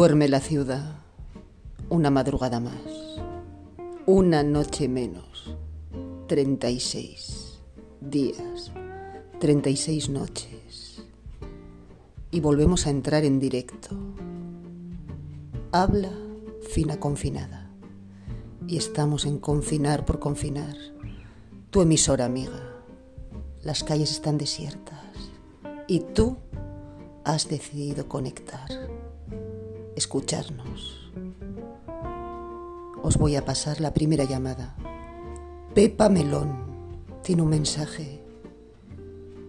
Duerme la ciudad. Una madrugada más. Una noche menos. 36 días. 36 noches. Y volvemos a entrar en directo. Habla fina confinada. Y estamos en confinar por confinar. Tu emisora amiga. Las calles están desiertas. Y tú has decidido conectar escucharnos. Os voy a pasar la primera llamada. Pepa Melón tiene un mensaje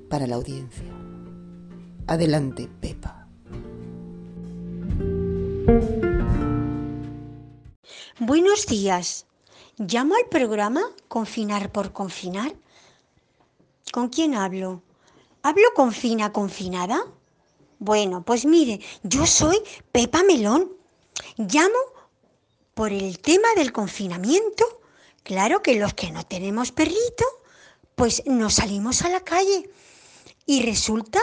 para la audiencia. Adelante, Pepa. Buenos días. Llamo al programa Confinar por Confinar. ¿Con quién hablo? ¿Hablo con Fina Confinada? Bueno, pues mire, yo soy Pepa Melón. Llamo por el tema del confinamiento. Claro que los que no tenemos perrito, pues nos salimos a la calle. Y resulta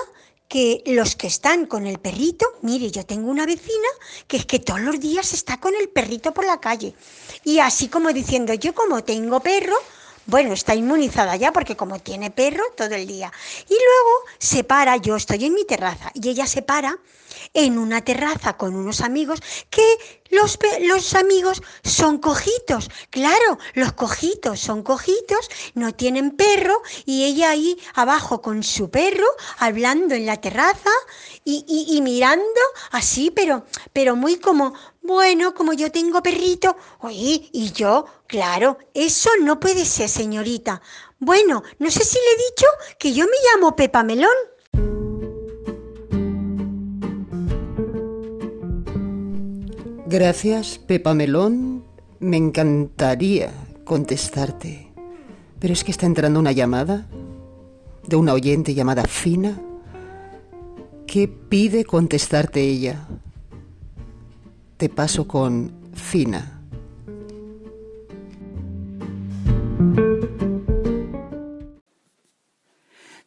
que los que están con el perrito, mire, yo tengo una vecina que es que todos los días está con el perrito por la calle. Y así como diciendo, yo como tengo perro, bueno, está inmunizada ya porque como tiene perro todo el día. Y luego se para, yo estoy en mi terraza y ella se para en una terraza con unos amigos que los, los, amigos son cojitos. Claro, los cojitos son cojitos, no tienen perro y ella ahí abajo con su perro hablando en la terraza y, y mirando así, pero, pero muy como, bueno, como yo tengo perrito, oye, y yo, claro, eso no puede ser, señorita. Bueno, no sé si le he dicho que yo me llamo Pepa Melón. Gracias, Pepa Melón. Me encantaría contestarte. Pero es que está entrando una llamada de una oyente llamada Fina que pide contestarte ella te paso con Fina.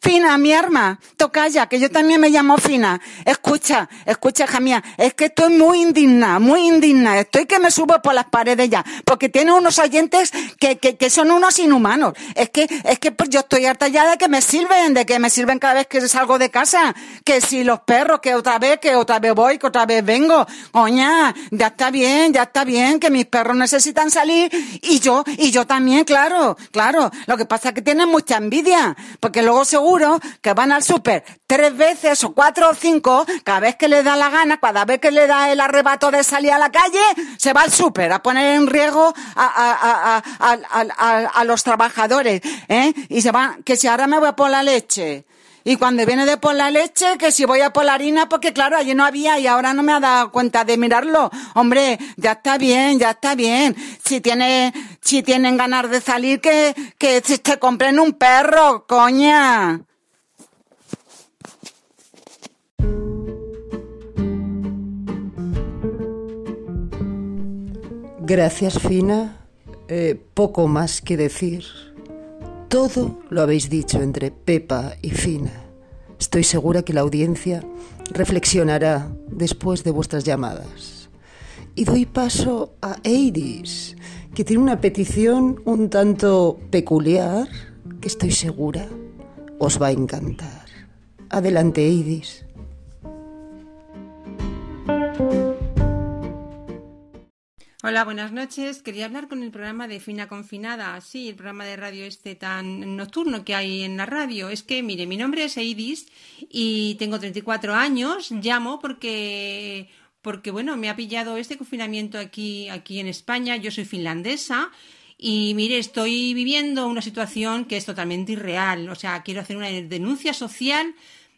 Fina, mi arma, tocaya, que yo también me llamo Fina. Escucha, escucha, hija mía, es que estoy muy indigna, muy indigna. Estoy que me subo por las paredes ya, porque tiene unos oyentes que, que, que son unos inhumanos. Es que, es que pues yo estoy harta ya de que me sirven, de que me sirven cada vez que salgo de casa. Que si los perros, que otra vez, que otra vez voy, que otra vez vengo. Oña, ya está bien, ya está bien, que mis perros necesitan salir y yo, y yo también, claro, claro. Lo que pasa es que tienen mucha envidia, porque luego seguro que van al súper tres veces o cuatro o cinco, cada vez que le da la gana, cada vez que le da el arrebato de salir a la calle, se va al súper a poner en riesgo a, a, los trabajadores, ¿eh? Y se va, que si ahora me voy a por la leche. Y cuando viene de por la leche, que si voy a por la harina, porque claro, allí no había y ahora no me ha dado cuenta de mirarlo. Hombre, ya está bien, ya está bien. Si tiene, si tienen ganas de salir, que, que te compren un perro, coña. Gracias, Fina. Eh, poco más que decir. Todo lo habéis dicho entre Pepa y Fina. Estoy segura que la audiencia reflexionará después de vuestras llamadas. Y doy paso a Eidis, que tiene una petición un tanto peculiar que estoy segura os va a encantar. Adelante, Eidis. Hola, buenas noches. Quería hablar con el programa de Fina Confinada, sí, el programa de radio este tan nocturno que hay en la radio. Es que, mire, mi nombre es Eidis y tengo 34 años. Llamo porque, porque bueno, me ha pillado este confinamiento aquí, aquí en España. Yo soy finlandesa. Y mire, estoy viviendo una situación que es totalmente irreal. O sea, quiero hacer una denuncia social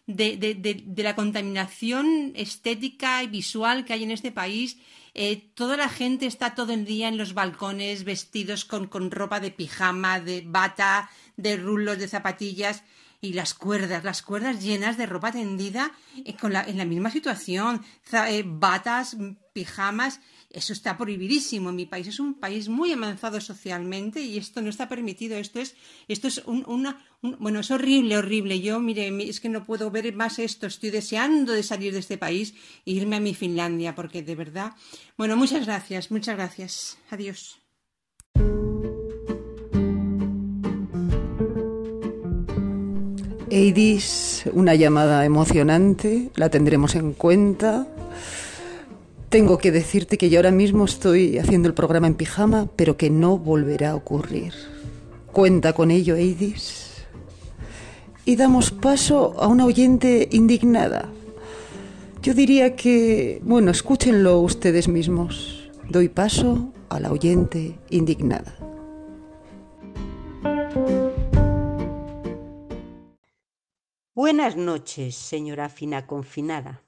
de, de, de la contaminación estética y visual que hay en este país eh, toda la gente está todo el día en los balcones vestidos con, con ropa de pijama, de bata, de rulos, de zapatillas y las cuerdas, las cuerdas llenas de ropa tendida eh, con en la misma situación, eh, batas, pijamas eso está prohibidísimo en mi país. Es un país muy avanzado socialmente y esto no está permitido. Esto es, esto es una, bueno, es horrible, horrible. Yo, mire, es que no puedo ver más esto. Estoy deseando de salir de este país e irme a mi Finlandia, porque de verdad. Bueno, muchas gracias, muchas gracias. Adiós. Eidis, una llamada emocionante, la tendremos en cuenta. Tengo que decirte que yo ahora mismo estoy haciendo el programa en pijama, pero que no volverá a ocurrir. Cuenta con ello, Eidis. Y damos paso a una oyente indignada. Yo diría que, bueno, escúchenlo ustedes mismos. Doy paso a la oyente indignada. Buenas noches, señora fina confinada.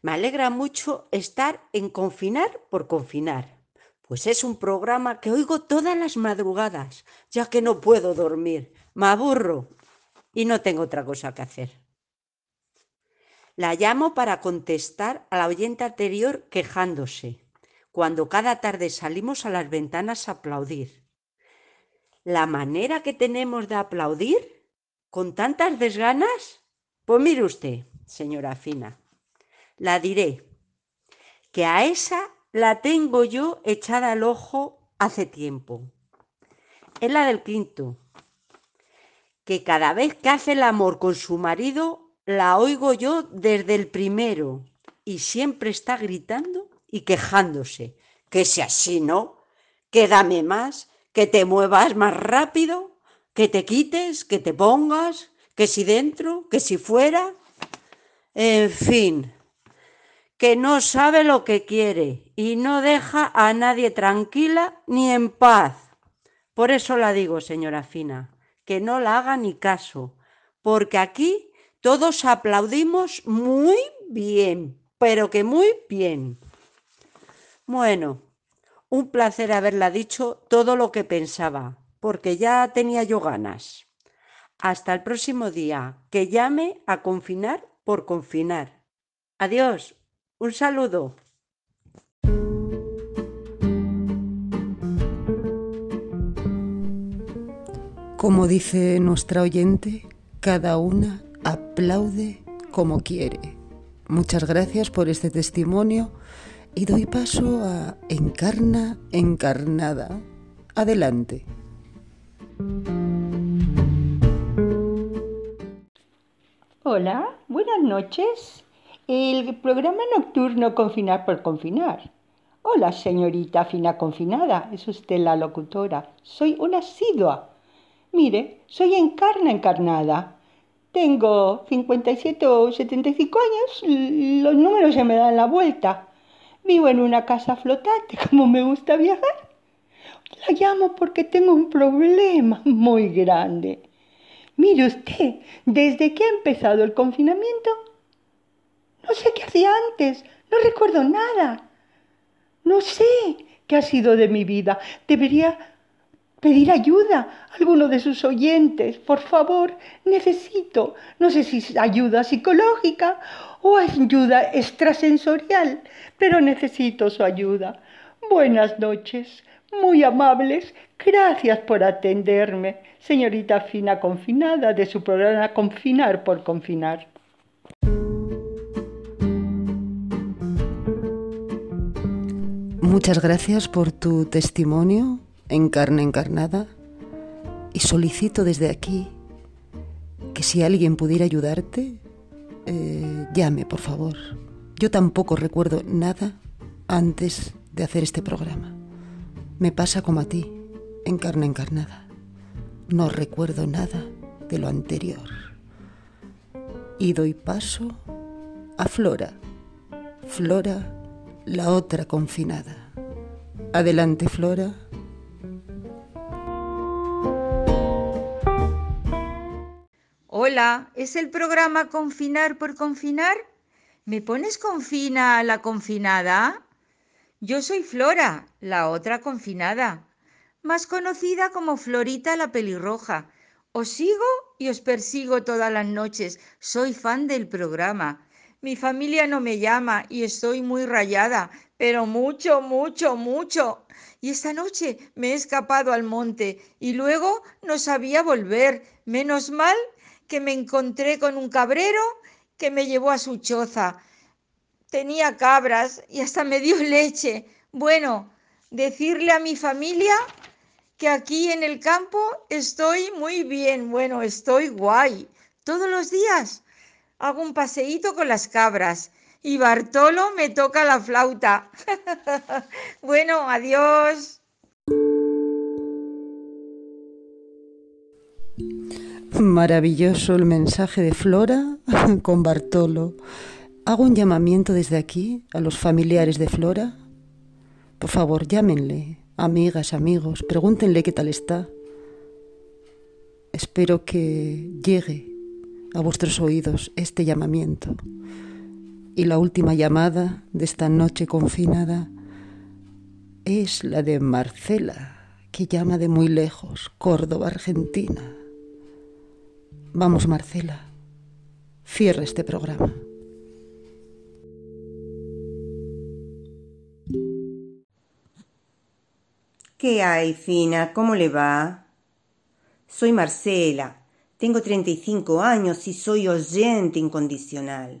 Me alegra mucho estar en Confinar por Confinar, pues es un programa que oigo todas las madrugadas, ya que no puedo dormir, me aburro y no tengo otra cosa que hacer. La llamo para contestar a la oyente anterior quejándose, cuando cada tarde salimos a las ventanas a aplaudir. La manera que tenemos de aplaudir, con tantas desganas, pues mire usted, señora Fina la diré, que a esa la tengo yo echada al ojo hace tiempo. Es la del quinto, que cada vez que hace el amor con su marido, la oigo yo desde el primero y siempre está gritando y quejándose, que si así no, que dame más, que te muevas más rápido, que te quites, que te pongas, que si dentro, que si fuera. En fin, que no sabe lo que quiere y no deja a nadie tranquila ni en paz. Por eso la digo, señora Fina, que no la haga ni caso, porque aquí todos aplaudimos muy bien, pero que muy bien. Bueno, un placer haberla dicho todo lo que pensaba, porque ya tenía yo ganas. Hasta el próximo día, que llame a confinar por confinar. Adiós. Un saludo. Como dice nuestra oyente, cada una aplaude como quiere. Muchas gracias por este testimonio y doy paso a Encarna Encarnada. Adelante. Hola, buenas noches. El programa nocturno Confinar por Confinar. Hola, señorita fina confinada, es usted la locutora. Soy una asidua. Mire, soy encarna encarnada. Tengo 57 o 75 años, los números se me dan la vuelta. Vivo en una casa flotante, como me gusta viajar. La llamo porque tengo un problema muy grande. Mire usted, desde que ha empezado el confinamiento, no sé qué hacía antes, no recuerdo nada. No sé qué ha sido de mi vida. Debería pedir ayuda a alguno de sus oyentes. Por favor, necesito, no sé si ayuda psicológica o ayuda extrasensorial, pero necesito su ayuda. Buenas noches, muy amables. Gracias por atenderme, señorita Fina Confinada, de su programa Confinar por Confinar. Muchas gracias por tu testimonio en carne encarnada y solicito desde aquí que si alguien pudiera ayudarte, eh, llame, por favor. Yo tampoco recuerdo nada antes de hacer este programa. Me pasa como a ti, en carne encarnada. No recuerdo nada de lo anterior. Y doy paso a Flora. Flora, la otra confinada. Adelante, Flora. Hola, ¿es el programa Confinar por Confinar? ¿Me pones confina a la confinada? Yo soy Flora, la otra confinada, más conocida como Florita la pelirroja, Os sigo y os persigo todas las noches. Soy fan del programa. Mi familia no me llama y estoy muy rayada, pero mucho, mucho, mucho. Y esta noche me he escapado al monte y luego no sabía volver. Menos mal que me encontré con un cabrero que me llevó a su choza. Tenía cabras y hasta me dio leche. Bueno, decirle a mi familia que aquí en el campo estoy muy bien, bueno, estoy guay. Todos los días hago un paseíto con las cabras y Bartolo me toca la flauta. bueno, adiós. Maravilloso el mensaje de Flora con Bartolo. Hago un llamamiento desde aquí a los familiares de Flora. Por favor, llámenle, amigas, amigos, pregúntenle qué tal está. Espero que llegue a vuestros oídos este llamamiento. Y la última llamada de esta noche confinada es la de Marcela, que llama de muy lejos, Córdoba, Argentina. Vamos, Marcela, cierra este programa. ¿Qué hay, Fina? ¿Cómo le va? Soy Marcela, tengo 35 años y soy oyente incondicional.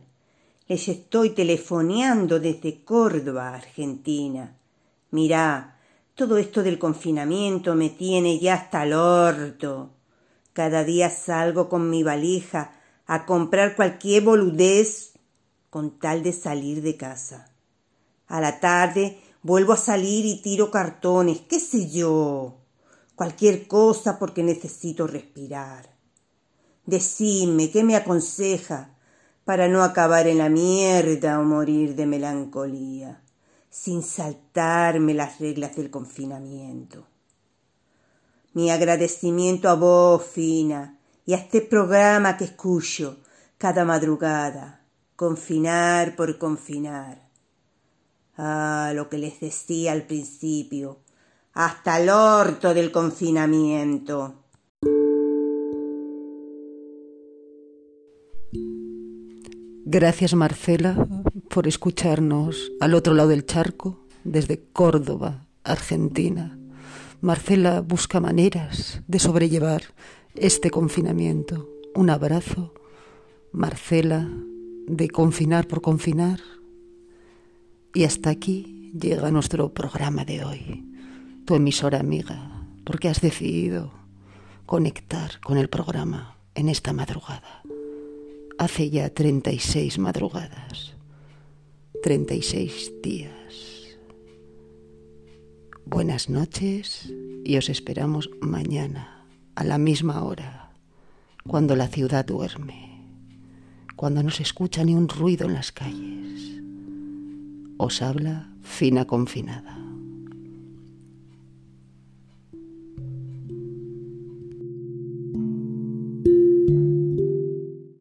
Les estoy telefoneando desde Córdoba, Argentina. Mirá, todo esto del confinamiento me tiene ya hasta el orto. Cada día salgo con mi valija a comprar cualquier boludez con tal de salir de casa. A la tarde vuelvo a salir y tiro cartones, qué sé yo, cualquier cosa porque necesito respirar. Decime, ¿qué me aconseja para no acabar en la mierda o morir de melancolía, sin saltarme las reglas del confinamiento? Mi agradecimiento a vos, Fina, y a este programa que escucho cada madrugada, confinar por confinar. Ah, lo que les decía al principio, hasta el orto del confinamiento. Gracias Marcela por escucharnos al otro lado del charco, desde Córdoba, Argentina. Marcela busca maneras de sobrellevar este confinamiento. Un abrazo, Marcela, de confinar por confinar. Y hasta aquí llega nuestro programa de hoy, tu emisora amiga, porque has decidido conectar con el programa en esta madrugada. Hace ya 36 madrugadas, 36 días. Buenas noches y os esperamos mañana a la misma hora, cuando la ciudad duerme, cuando no se escucha ni un ruido en las calles. Os habla Fina Confinada.